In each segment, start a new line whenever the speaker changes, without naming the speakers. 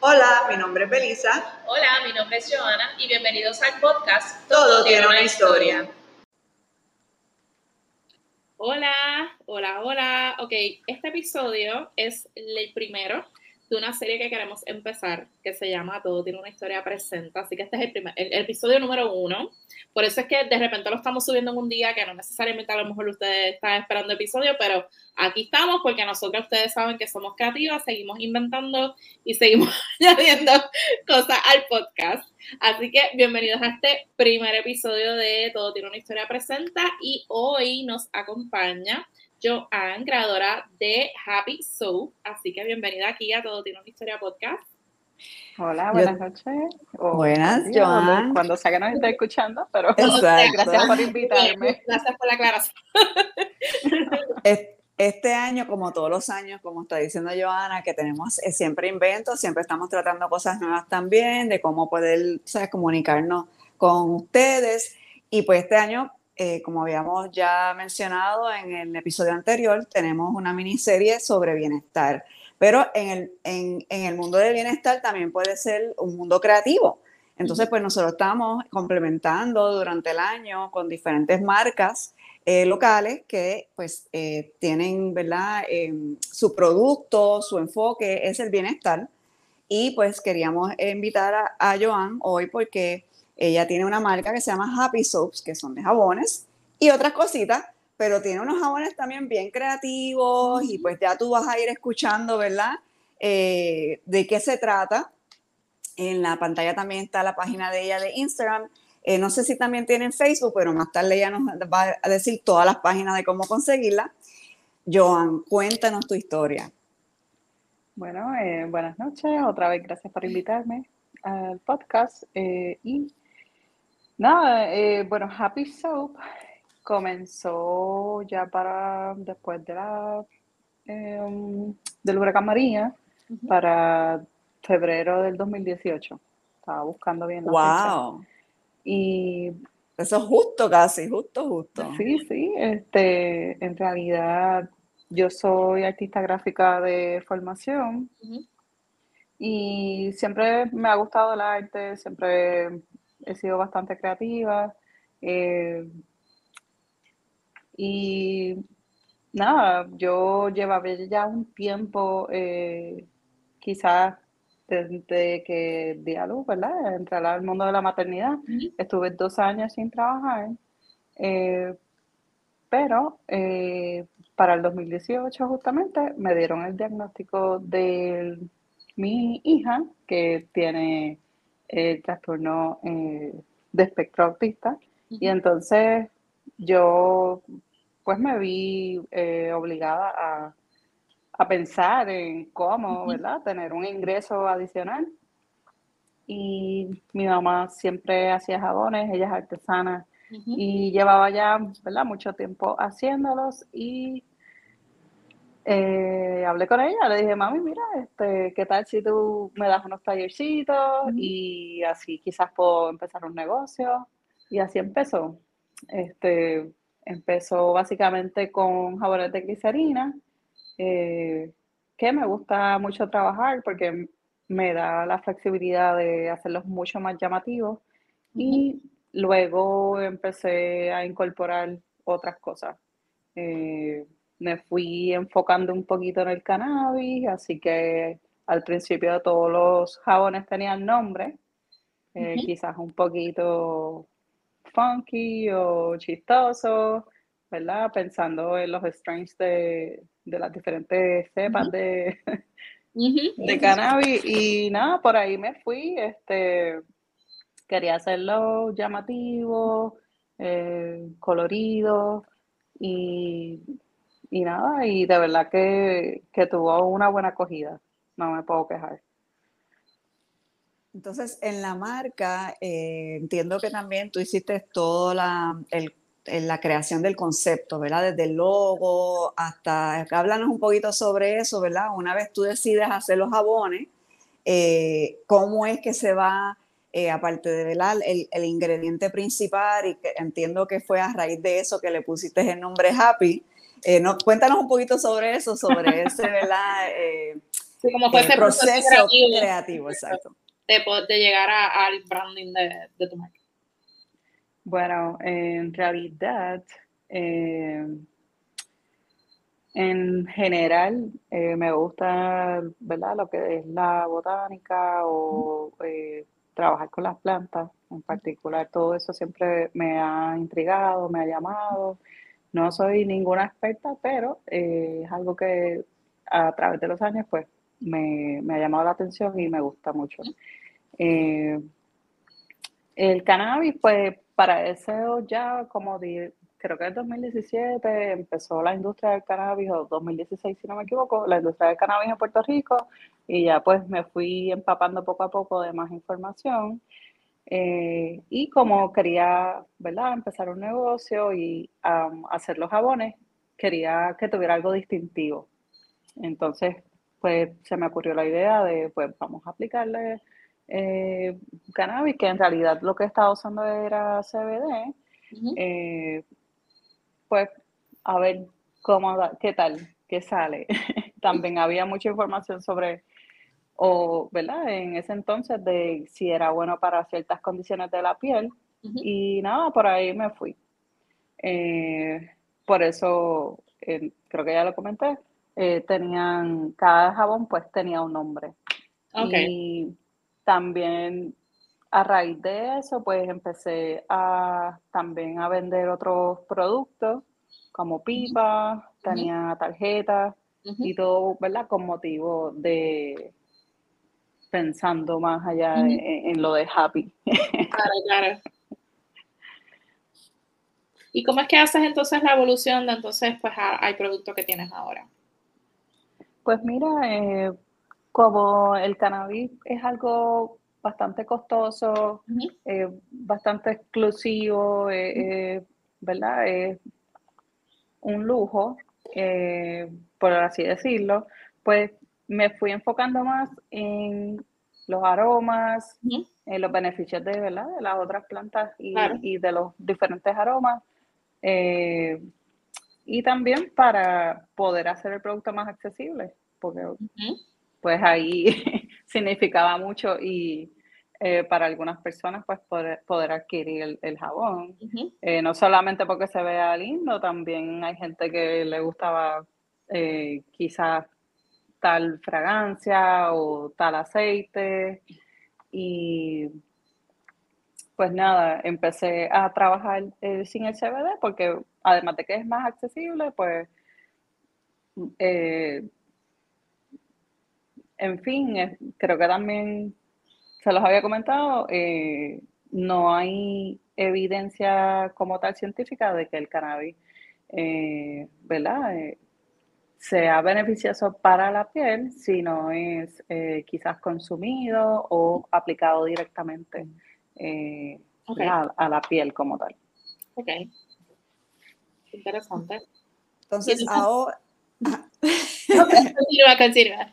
Hola, mi nombre es Belisa.
Hola, mi nombre es Joana y bienvenidos al podcast
Todo, tiene una historia.
Hola, hola, hola. Ok, este episodio es el primero de una serie que queremos empezar que se llama Todo tiene una historia presenta. Así que este es el, primer, el, episodio número uno. Por eso es que de repente lo estamos subiendo en un día que no necesariamente a lo mejor ustedes están esperando episodio, pero aquí estamos porque nosotros ustedes saben que somos creativas, seguimos inventando y seguimos añadiendo cosas al podcast. Así que bienvenidos a este primer episodio de Todo tiene una historia presenta y hoy nos acompaña Joan, creadora de Happy Soap. Así que bienvenida aquí a Todo Tiene una Historia Podcast.
Hola, buenas noches.
buenas, Joan.
Cuando sea que nos esté escuchando, pero gracias por invitarme.
Gracias por la aclaración.
Este año, como todos los años, como está diciendo Joana, que tenemos eh, siempre inventos, siempre estamos tratando cosas nuevas también, de cómo poder comunicarnos con ustedes. Y pues este año eh, como habíamos ya mencionado en el episodio anterior, tenemos una miniserie sobre bienestar. Pero en el, en, en el mundo del bienestar también puede ser un mundo creativo. Entonces, pues nosotros estamos complementando durante el año con diferentes marcas eh, locales que pues eh, tienen, ¿verdad? su producto, su enfoque es el bienestar. Y pues queríamos invitar a, a Joan hoy porque ella tiene una marca que se llama Happy Soaps, que son de jabones y otras cositas, pero tiene unos jabones también bien creativos y pues ya tú vas a ir escuchando, ¿verdad? Eh, de qué se trata. En la pantalla también está la página de ella de Instagram. Eh, no sé si también tienen Facebook, pero más tarde ella nos va a decir todas las páginas de cómo conseguirla. Joan, cuéntanos tu historia.
Bueno, eh, buenas noches. Otra vez gracias por invitarme al podcast. y Nada, eh, bueno, Happy Soap comenzó ya para después de la em, del huracán María para febrero del 2018. Estaba buscando bien la
wow.
Y
eso es justo casi, justo, justo.
Sí, sí, este, en realidad yo soy artista gráfica de formación y siempre me ha gustado el arte, siempre he sido bastante creativa. Eh, y nada, yo llevaba ya un tiempo, eh, quizás desde que di a luz, ¿verdad? Entrar al mundo de la maternidad. Estuve dos años sin trabajar. Eh, pero para el 2018 justamente me dieron el diagnóstico de mi hija que tiene el trastorno eh, de espectro autista. Y entonces yo pues me vi eh, obligada a, pensar en cómo, ¿verdad? Tener un ingreso adicional. Y mi mamá siempre hacía jabones, ella es artesana y llevaba ya, ¿verdad? Mucho tiempo haciéndolos y eh, hablé con ella, le dije, mami, mira, este, ¿qué tal si tú me das unos tallercitos y así quizás puedo empezar un negocio? Y así empezó. Este, empezó básicamente con jabones de glicerina, eh, que me gusta mucho trabajar porque me da la flexibilidad de hacerlos mucho más llamativos. Y luego empecé a incorporar otras cosas. Eh, me fui enfocando un poquito en el cannabis, así que al principio todos los jabones tenían nombre, eh, quizás un poquito funky o chistoso, ¿verdad? Pensando en los strains de, las diferentes cepas de, de cannabis. Y nada, por ahí me fui, este, quería hacerlo llamativo, eh, colorido y y nada, y de verdad que, tuvo una buena acogida, no me puedo quejar.
Entonces, en la marca, eh, entiendo que también tú hiciste toda la, la creación del concepto, ¿verdad? Desde el logo hasta, háblanos un poquito sobre eso, ¿verdad? Una vez tú decides hacer los jabones, eh, ¿cómo es que se va, eh, aparte de ¿verdad? El, el, ingrediente principal, y que entiendo que fue a raíz de eso que le pusiste el nombre Happy, eh, no, cuéntanos un poquito sobre eso, sobre ese, ¿verdad? Eh,
Sí, como fue
el
ese
proceso
creativo,
creativo, exacto.
de, de llegar a- al branding de, de tu marca.
Bueno, en realidad, eh, en general, eh, me gusta, ¿verdad? Lo que es la botánica o eh, trabajar con las plantas en particular. Todo eso siempre me ha intrigado, me ha llamado. No soy ninguna experta, pero eh, es algo que a través de los años, pues, me, me ha llamado la atención y me gusta mucho. Eh, el cannabis, pues para eso ya como di- creo que en 2017 empezó la industria del cannabis, o 2016 si no me equivoco, la industria del cannabis en Puerto Rico, y ya pues me fui empapando poco a poco de más información. Eh, y como quería, ¿verdad?, empezar un negocio y hacer los jabones, quería que tuviera algo distintivo. Entonces, pues se me ocurrió la idea de, pues vamos a aplicarle eh, cannabis, que en realidad lo que estaba usando era CBD, eh, pues a ver cómo, qué tal, qué sale. También había mucha información sobre, o, ¿verdad? En ese entonces de si era bueno para ciertas condiciones de la piel. Y nada, por ahí me fui. Eh, por eso, eh, creo que ya lo comenté, eh, tenían, cada jabón pues tenía un nombre.
Ok.
Y también a raíz de eso, pues empecé a también a vender otros productos como pipas, tenía tarjetas y todo, ¿verdad? Con motivo de pensando más allá de-
Ujú.
en, en lo de happy.
Claro, claro. ¿Y cómo es que haces entonces la evolución de entonces pues al producto que tienes ahora?
Pues mira, eh, como el cannabis es algo bastante costoso, eh, bastante exclusivo, eh, ¿verdad? Es un lujo, por así decirlo, pues me fui enfocando más en los aromas, en los beneficios de, ¿verdad? de las otras plantas y,
Claro.
y de los diferentes aromas. eh, y también para poder hacer el producto más accesible, porque pues ahí significaba mucho y eh, para algunas personas pues poder, poder adquirir el, el jabón. Eh, no solamente porque se vea lindo, también hay gente que le gustaba quizás tal fragancia o tal aceite y pues nada, empecé a trabajar eh, sin el CBD porque además de que es más accesible, pues eh, en fin, creo que también se los había comentado, eh, no hay evidencia como tal científica de que el cannabis, eh, ¿verdad? Sea beneficioso para la piel si no es eh, quizás consumido o aplicado directamente eh, a, a la piel como tal.
Ok. Interesante.
Entonces,
entonces-
ahora,
Continúa, continúa.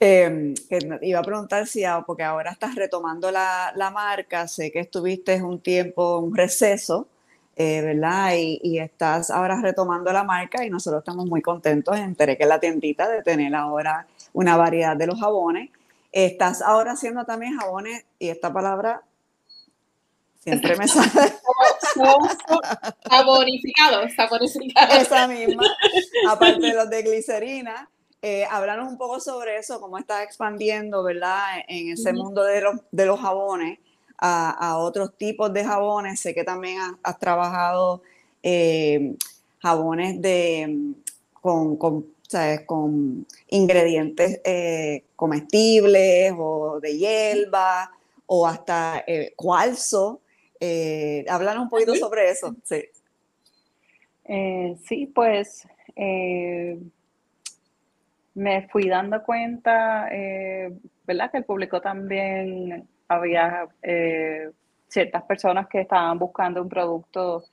eh, iba a preguntar si, ah, porque ahora estás retomando la, la marca, sé que estuviste un tiempo, un receso, eh, ¿verdad? Y, y estás ahora retomando la marca y nosotros estamos muy contentos. Enteré que la tiendita de tener ahora una variedad de los jabones. Estás ahora haciendo también jabones, y esta palabra siempre me sale
Son saborificados, saborificados.
esa misma, aparte de los de glicerina. Eh, háblanos un poco sobre eso, cómo estás expandiendo, ¿verdad? En ese
Ujú.
mundo de los, de los jabones a, a otros tipos de jabones. Sé que también has, has trabajado eh, jabones de, con, con, ¿sabes? con ingredientes eh, comestibles o de hierba o hasta eh, cuarzo. Eh, háblanos un poquito sobre eso. Sí.
Sí, pues me fui dando cuenta, ¿verdad? Que el público también había eh, ciertas personas que estaban buscando un producto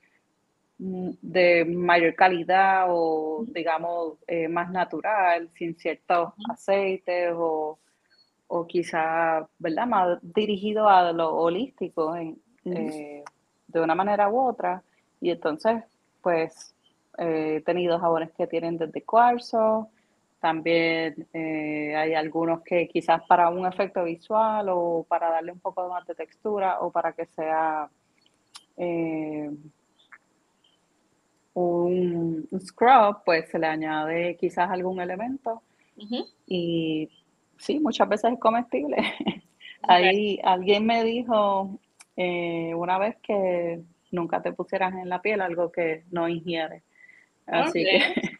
mm, de mayor calidad o, digamos, eh, más natural, sin ciertos aceites o, o quizá, ¿verdad? Más dirigido a lo holístico en- eh, de una manera u otra. Y entonces, pues, eh, he tenido jabones que tienen desde cuarzo, También eh, hay algunos que quizás para un efecto visual o para darle un poco más de textura o para que sea eh, un, scrub, pues se le añade quizás algún elemento. Y sí, muchas veces es comestible. Ahí alguien me dijo eh, una vez que nunca te pusieras en la piel algo que no ingiere. Así que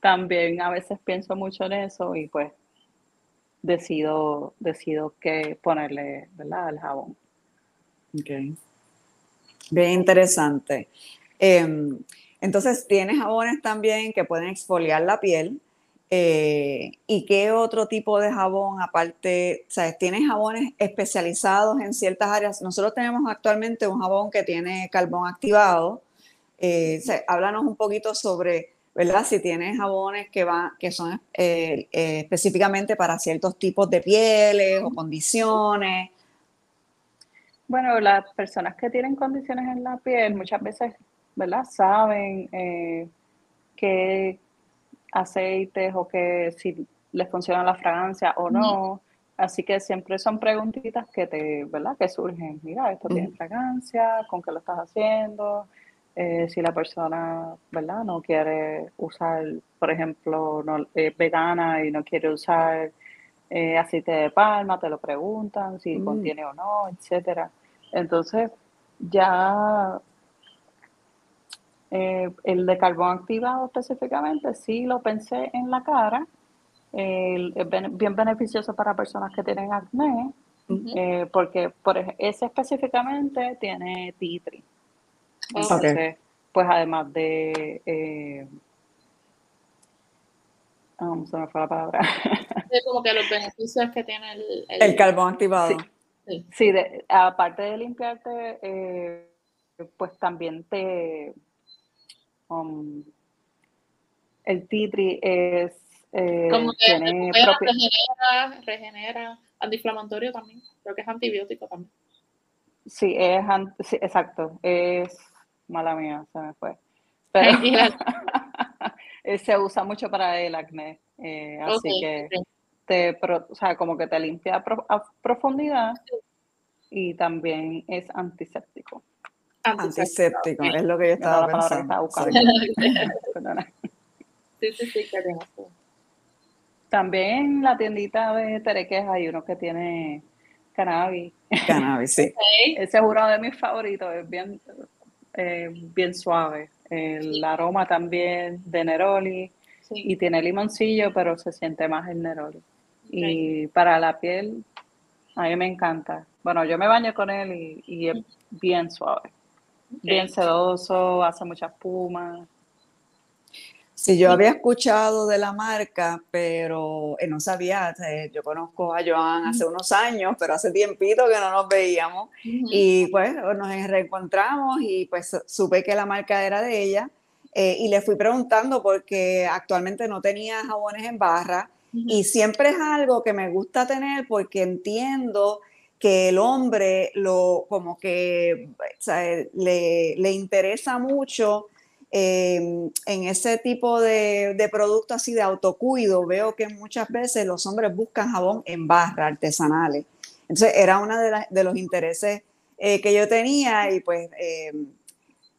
también a veces pienso mucho en eso y pues decido, decido que ponerle, ¿verdad? El jabón.
Ok. Bien interesante. Em, entonces, tienes jabones también que pueden exfoliar la piel. Eh, ¿Y qué otro tipo de jabón aparte? ¿Sabes? ¿Tienes jabones especializados en ciertas áreas? Nosotros tenemos actualmente un jabón que tiene carbón activado. Eh, háblanos un poquito sobre, ¿verdad? Si tienes jabones que, van, que son eh, específicamente para ciertos tipos de pieles o condiciones.
Bueno, las personas que tienen condiciones en la piel muchas veces, ¿verdad? Saben que aceites o que si les funciona la fragancia o no. Así que siempre son preguntitas que te, ¿verdad? Que surgen. Mira, esto tiene fragancia, con qué lo estás haciendo. Eh, si la persona, ¿verdad? No quiere usar, por ejemplo, no, es vegana y no quiere usar eh, aceite de palma, te lo preguntan si mm. contiene o no, etcétera. Entonces, ya eh, el de carbón activado específicamente, sí lo pensé en la cara. es bien beneficioso para personas que tienen acné, eh, porque por ese específicamente tiene titri. Entonces, pues además de... Eh, oh, se me fue la palabra.
como que los beneficios que tiene el...
El, carbón activado.
Sí, aparte de limpiarte, pues también te Um, el titri es...
Eh, Como que tiene regenera, regenera, antiinflamatorio también, creo que es antibiótico también.
Sí, es exacto, es mala mía, se me fue. Pero se usa mucho para el acné, eh, así que te, o sea, como que te limpia a profundidad y también es antiséptico.
Antiséptico, es lo que yo estaba pensando.
sí, sí, sí.
También en la tiendita de Tereques hay uno que tiene cannabis.
Cannabis, sí.
Ese es uno de mis favoritos, es bien, eh, bien suave. El aroma también de Neroli y tiene limoncillo, pero se siente más el Neroli. Y para la piel, a mí me encanta. Bueno, yo me baño con él y, y es bien suave bien sedoso, hace mucha espuma.
Sí, yo había escuchado de la marca, pero eh, no sabía, yo conozco a Joan hace unos años, pero hace tiempito que no nos veíamos. Y pues nos reencontramos y pues supe que la marca era de ella eh, y le fui preguntando porque actualmente no tenía jabones en barra. Y siempre es algo que me gusta tener porque entiendo que el hombre lo como que le, interesa mucho em, en ese tipo de, de producto así de autocuido. Veo que muchas veces los hombres buscan jabón en barra artesanales. Entonces era uno de, los intereses eh, que yo tenía y pues em,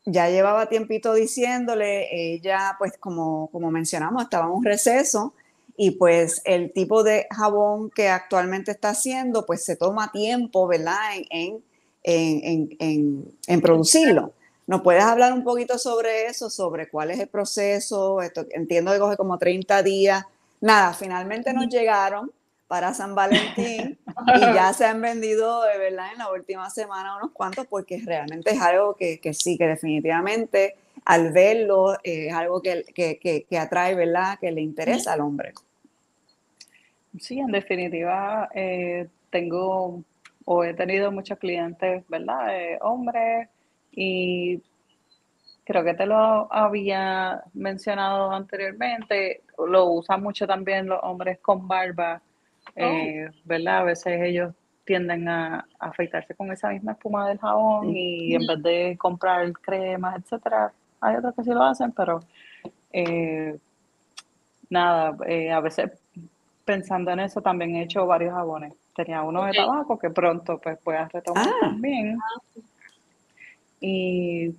ya llevaba tiempito diciéndole, ella pues como, como mencionamos estaba en un receso y pues el tipo de jabón que actualmente está haciendo, pues se toma tiempo, ¿verdad? En, en, en, en producirlo. ¿Nos puedes hablar un poquito sobre eso, sobre cuál es el proceso? Esto, entiendo que coge como 30 días. Nada, finalmente nos llegaron para San Valentín y ya se han vendido, ¿verdad? En la última semana unos cuantos porque realmente es algo que, que sí, que definitivamente al verlo es algo que, que, que, atrae, ¿verdad? Que le interesa al hombre.
Sí, en definitiva, eh, tengo o he tenido muchos clientes, ¿verdad? hombres y creo que te lo había mencionado anteriormente, lo usan mucho también los hombres con barba, eh, oh. ¿verdad? A veces ellos tienden a, afeitarse con esa misma espuma del jabón y en vez de comprar cremas, etcétera, hay otros que sí lo hacen, pero eh, nada, eh, a veces pensando en eso también he hecho varios jabones. Tenía uno de tabaco que pronto pues voy a retomar ah. también. Y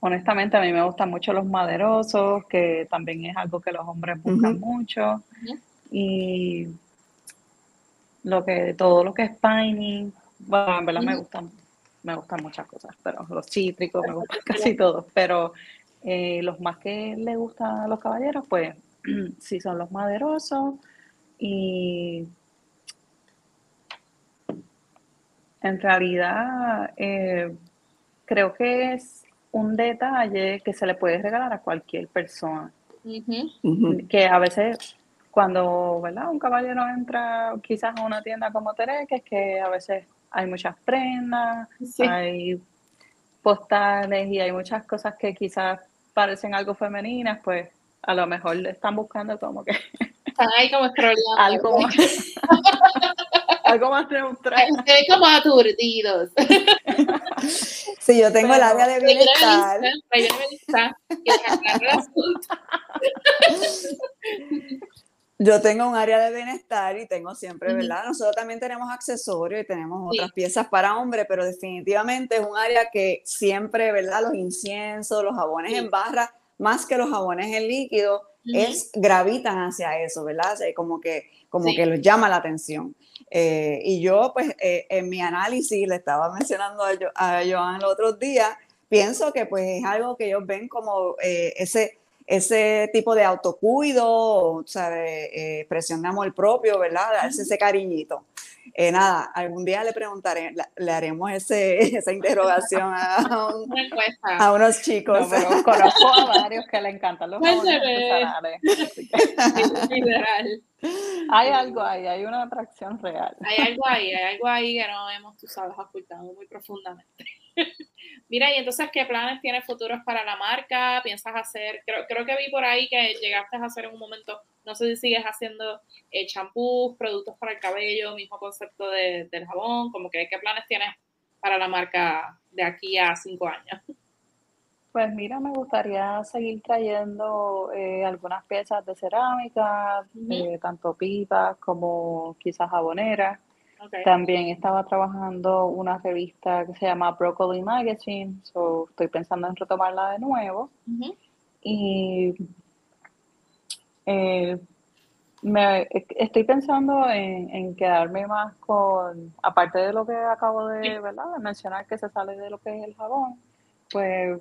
honestamente a mí me gustan mucho los maderosos, que también es algo que los hombres buscan mucho. Y lo que, todo lo que es piney, bueno, en verdad me gustan, me gustan muchas cosas, pero los cítricos me gustan casi todos, pero eh, los más que le gustan a los caballeros, pues sí son los maderosos y en realidad eh, creo que es un detalle que se le puede regalar a cualquier persona. Que a veces cuando ¿verdad? un caballero entra quizás a una tienda como Tere, que es que a veces hay muchas prendas, hay postales y hay muchas cosas que quizás parecen algo femeninas, pues a lo mejor le están buscando como que...
Están ahí como
algo, algo más neutral.
Están como aturdidos.
Sí, yo tengo el área de bienestar. Yo tengo un área de bienestar y tengo siempre, ¿verdad? Nosotros también tenemos accesorios y tenemos otras piezas para hombres, pero definitivamente es un área que siempre, ¿verdad? Los inciensos, los jabones en barra, más que los jabones en líquido, es gravitan hacia eso, ¿verdad? como que, como que los llama la atención. Eh, y yo, pues, eh, en mi análisis, le estaba mencionando a, a Joan el otro día, pienso que pues es algo que ellos ven como eh, ese ese tipo de autocuido, ¿sabe? Eh, expresión de amor propio, ¿verdad? Darse ese cariñito. Eh, nada, algún día le preguntaré, le, haremos ese, esa interrogación a, a unos chicos.
conozco a varios que le encantan los Hay algo ahí, hay una atracción real.
Hay algo ahí, hay algo ahí que no hemos, tú sabes, ocultado muy profundamente. Mira, y entonces, ¿qué planes tienes futuros para la marca? ¿Piensas hacer? Creo, creo que vi por ahí que llegaste a hacer en un momento, no sé si sigues haciendo eh, champús, productos para el cabello, mismo concepto de, del jabón, como que ¿qué planes tienes para la marca de aquí a cinco años?
Pues mira, me gustaría seguir trayendo eh, algunas piezas de cerámica, eh, tanto pipas como quizás jaboneras. También estaba trabajando una revista que se llama Broccoli Magazine, so estoy pensando en retomarla de nuevo. Y eh, me, estoy pensando en, quedarme más con, aparte de lo que acabo de, ¿verdad? mencionar que se sale de lo que es el jabón, pues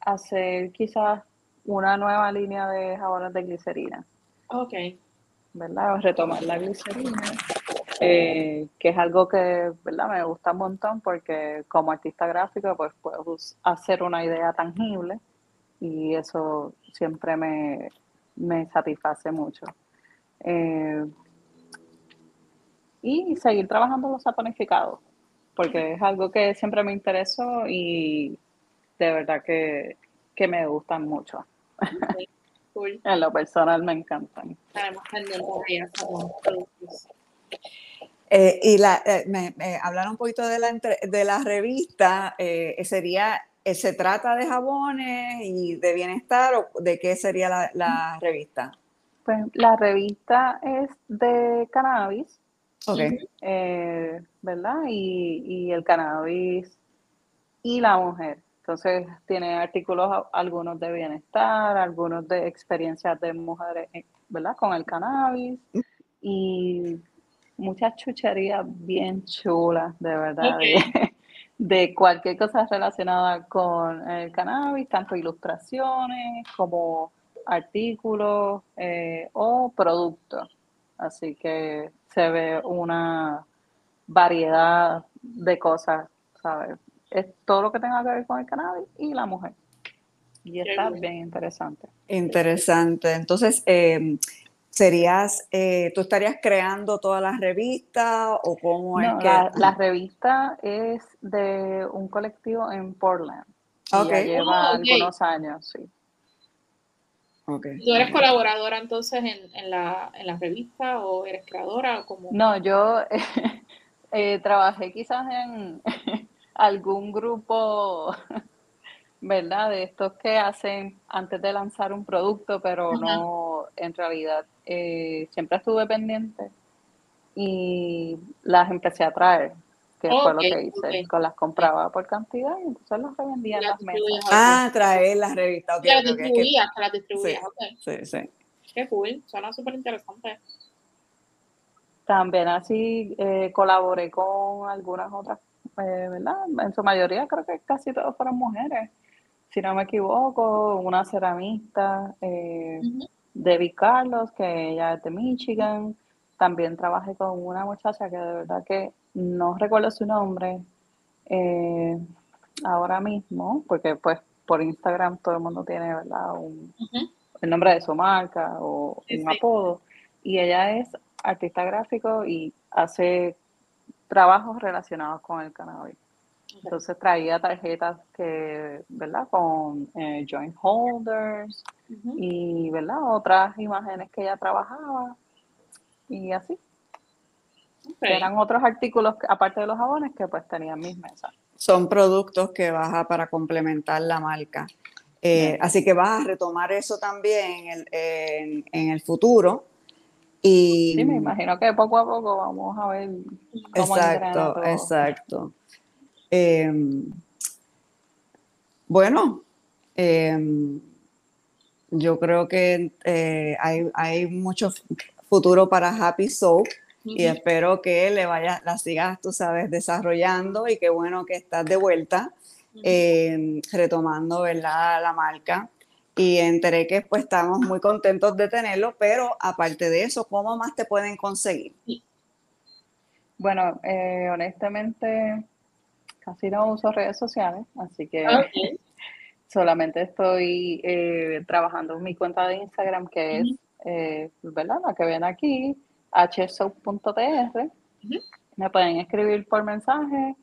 hacer quizás una nueva línea de jabones de glicerina.
Ok.
¿Verdad? Retomar la glicerina eh, que es algo que ¿verdad? me gusta un montón porque como artista gráfico pues puedo hacer una idea tangible y eso siempre me, satisface mucho. Eh, y seguir trabajando los saponificados, porque es algo que siempre me interesó y de verdad que, me gustan mucho. en lo personal me encantan.
Eh, y la, eh, me, hablar un poquito de la, de la revista, eh, sería, ¿se trata de jabones y de bienestar o de qué sería la, la revista?
Pues la revista es de cannabis,
okay.
¿verdad? Y, y, el cannabis y la mujer. Entonces tiene artículos algunos de bienestar, algunos de experiencias de mujeres, ¿verdad? Con el cannabis y muchas chucherías bien chulas, de verdad, de, cualquier cosa relacionada con el cannabis, tanto ilustraciones como artículos eh, o productos. Así que se ve una variedad de cosas, ¿sabes? Es todo lo que tenga que ver con el cannabis y la mujer. Y está bien interesante.
Interesante. Entonces, eh, serías, eh, tú estarías creando todas las revistas o cómo es que...
La, revista es de un colectivo en Portland.
Okay.
lleva ah, algunos años, sí.
Okay.
¿Tú eres colaboradora entonces en, la, revista o eres creadora? O como...
No, yo eh, trabajé quizás en algún grupo, ¿verdad? De estos que hacen antes de lanzar un producto, pero no en realidad eh, siempre estuve pendiente y las empecé a traer, que fue lo que hice, con las compraba por cantidad y entonces las revendía en las mesas.
Ah, traer las revistas. Okay,
las distribuías, las distribuías,
sí, sí, sí.
Qué cool, suena súper interesante.
También así eh, colaboré con algunas otras, eh, ¿verdad? En su mayoría creo que casi todos fueron mujeres, si no me equivoco, una ceramista, eh, Debbie Carlos, que ella es de Michigan. También trabajé con una muchacha que de verdad que no recuerdo su nombre eh, ahora mismo, porque pues por Instagram todo el mundo tiene, ¿verdad? Un, El nombre de su marca o un apodo. Y ella es artista gráfico y hace trabajos relacionados con el cannabis. Entonces traía tarjetas que, ¿verdad? Con eh, joint holders y, ¿verdad? Otras imágenes que ella trabajaba y así. Eran otros artículos, aparte de los jabones, que pues tenían mis mesas.
Son productos que vas para complementar la marca. Eh, así que vas a retomar eso también en, en, el futuro. Y,
sí, me imagino que poco a poco vamos a ver
cómo Exacto, exacto. Em, bueno, em, yo creo que eh, hay, hay, mucho futuro para Happy Soap y espero que le vaya, la sigas, tú sabes, desarrollando y qué bueno que estás de vuelta, em, retomando, ¿verdad? La marca. Y enteré que pues estamos muy contentos de tenerlo, pero aparte de eso, ¿cómo más te pueden conseguir?
Bueno, eh, honestamente, casi no uso redes sociales, así que solamente estoy eh, trabajando en mi cuenta de Instagram, que es, eh, ¿verdad? La que ven aquí, hsoap.tr. Me pueden escribir por mensaje,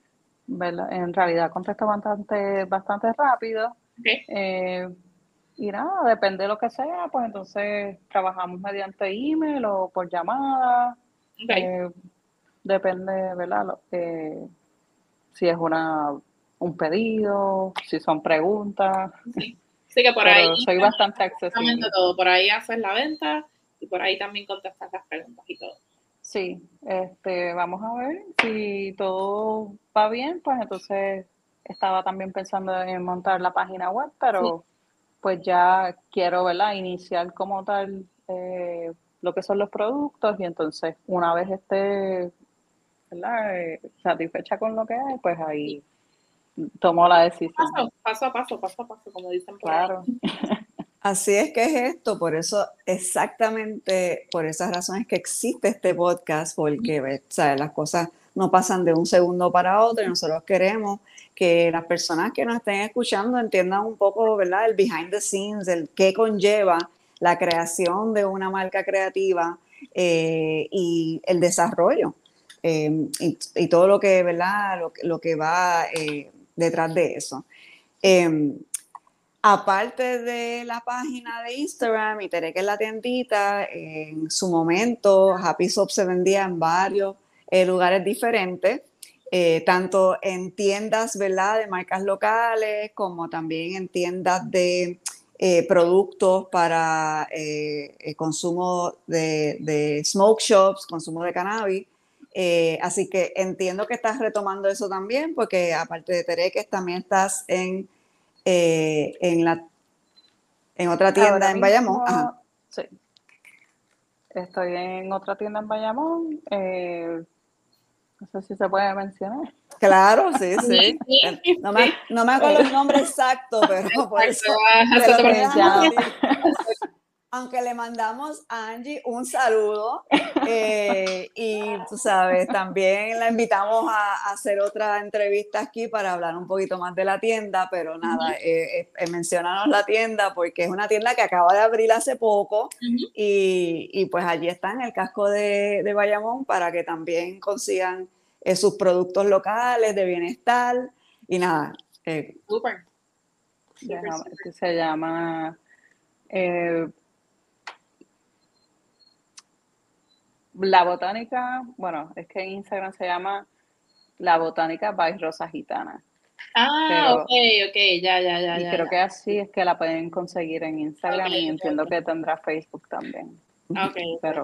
En realidad contesto bastante, bastante rápido. Eh, y nada, depende de lo que sea, pues entonces trabajamos mediante email o por llamada. depende, ¿verdad? Lo, si es una, un pedido, si son preguntas.
Sí, que por ahí.
Soy bastante accesible.
Todo. Por ahí haces la venta y por ahí también contestas las preguntas y todo.
Sí, este, vamos a ver si todo va bien, pues entonces estaba también pensando en montar la página web, pero pues ya quiero, ¿verdad? Iniciar como tal eh, lo que son los productos y entonces una vez esté eh, satisfecha con lo que hay, pues ahí tomo la decisión.
Paso, a paso, paso a paso, como dicen
claro.
Así es que es esto, por eso, exactamente por esas razones que existe este podcast, porque las cosas no pasan de un segundo para otro y nosotros queremos que las personas que nos estén escuchando entiendan un poco, ¿verdad? El behind the scenes, el qué conlleva la creación de una marca creativa eh, y el desarrollo. Em, y, todo lo que, ¿verdad? Lo, que va eh, detrás de eso. Em, aparte de la página de Instagram y Tere que es la tiendita, en su momento Happy Soap se vendía en varios eh, lugares diferentes, eh, tanto en tiendas ¿verdad? de marcas locales como también en tiendas de productos para consumo de, de, smoke shops, consumo de cannabis. Eh, así que entiendo que estás retomando eso también, porque aparte de Tereques, también estás en, eh, en, la, en otra tienda en Bayamón.
Sí. Estoy en otra tienda en Bayamón. Eh, no sé si se puede mencionar.
Claro, sí, sí. No, me, no, me, acuerdo el nombre exacto, pero por eso. aunque le mandamos a Angie un saludo eh, y tú sabes, también la invitamos a, hacer otra entrevista aquí para hablar un poquito más de la tienda, pero nada, eh, eh, mencionanos la tienda porque es una tienda que acaba de abrir hace poco y, pues allí está en el casco de, de Bayamón para que también consigan sus productos locales de bienestar y nada.
Super.
Se llama... La botánica, bueno, es que en Instagram se llama La Botánica by Rosa Gitana.
Ah, ok, ok, ya, ya, ya.
Y creo que así es que la pueden conseguir en Instagram y entiendo que tendrá Facebook también.
Ok, pero...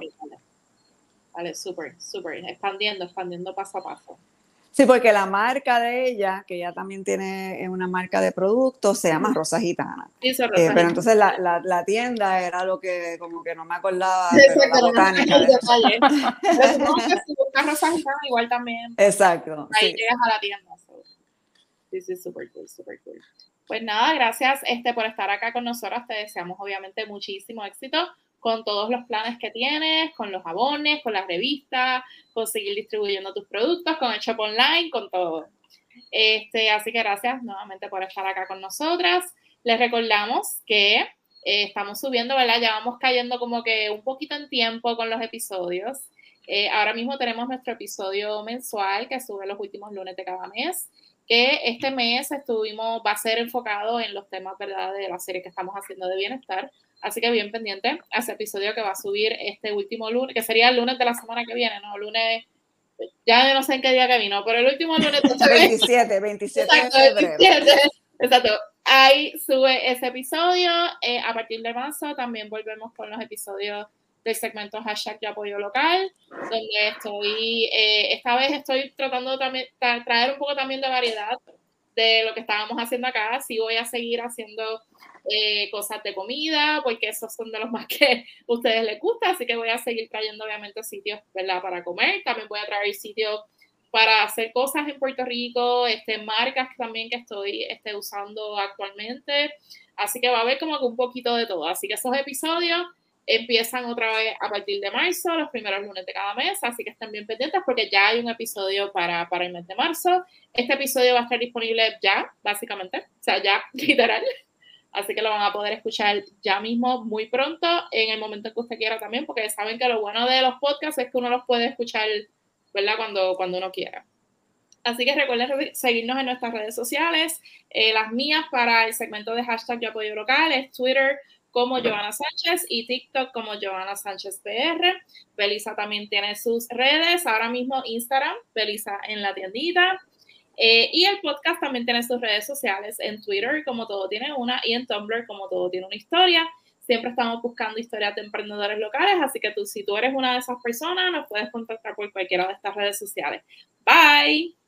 Vale, súper, súper. Expandiendo, expandiendo paso a paso.
Sí, porque la marca de ella, que ella también tiene una marca de productos, se llama Rosa Gitana.
Sí,
eh, pero entonces la, la, la, tienda era lo que como que no me acordaba, pero la botánica. De
pero si buscas Rosa Gitana, igual también.
Exacto.
Ahí llegas a la tienda. Sí, sí, súper cool, súper cool. Pues nada, gracias este, por estar acá con nosotros. Te deseamos obviamente muchísimo éxito con todos los planes que tienes, con los abones, con las revistas, con seguir distribuyendo tus productos, con el shop online, con todo. Este, así que gracias nuevamente por estar acá con nosotras. Les recordamos que eh, estamos subiendo, ¿verdad? Ya vamos cayendo como que un poquito en tiempo con los episodios. Eh, ahora mismo tenemos nuestro episodio mensual que sube los últimos lunes de cada mes, que este mes estuvimos, va a ser enfocado en los temas, ¿verdad? De la serie que estamos haciendo de bienestar. Así que bien pendiente a ese episodio que va a subir este último lunes, que sería el lunes de la semana que viene, ¿no? Lunes, ya no sé en qué día que vino, pero el último lunes. De
27, 27 de febrero.
exacto. Ahí sube ese episodio. Eh, a partir de marzo también volvemos con los episodios del segmento hashtag de apoyo local, donde estoy, eh, esta vez estoy tratando de traer un poco también de variedad de lo que estábamos haciendo acá. Sí voy a seguir haciendo eh, cosas de comida, porque esos son de los más que a ustedes les gusta, así que voy a seguir trayendo obviamente sitios, ¿verdad? Para comer, también voy a traer sitios para hacer cosas en Puerto Rico, este, marcas también que estoy este, usando actualmente, así que va a haber como un poquito de todo, así que esos episodios empiezan otra vez a partir de marzo, los primeros lunes de cada mes, así que estén bien pendientes porque ya hay un episodio para, para el mes de marzo. Este episodio va a estar disponible ya, básicamente, o sea, ya, literal. Así que lo van a poder escuchar ya mismo, muy pronto, en el momento que usted quiera también, porque saben que lo bueno de los podcasts es que uno los puede escuchar, ¿verdad? Cuando, cuando uno quiera. Así que recuerden seguirnos en nuestras redes sociales. Eh, las mías para el segmento de hashtag de apoyo local es Twitter como Joana Sánchez y TikTok como Joana Sánchez PR. Belisa también tiene sus redes, ahora mismo Instagram, Belisa en la tiendita. Eh, y el podcast también tiene sus redes sociales en Twitter, como todo tiene una, y en Tumblr, como todo tiene una historia. Siempre estamos buscando historias de emprendedores locales, así que tú, si tú eres una de esas personas, nos puedes contactar por cualquiera de estas redes sociales. Bye.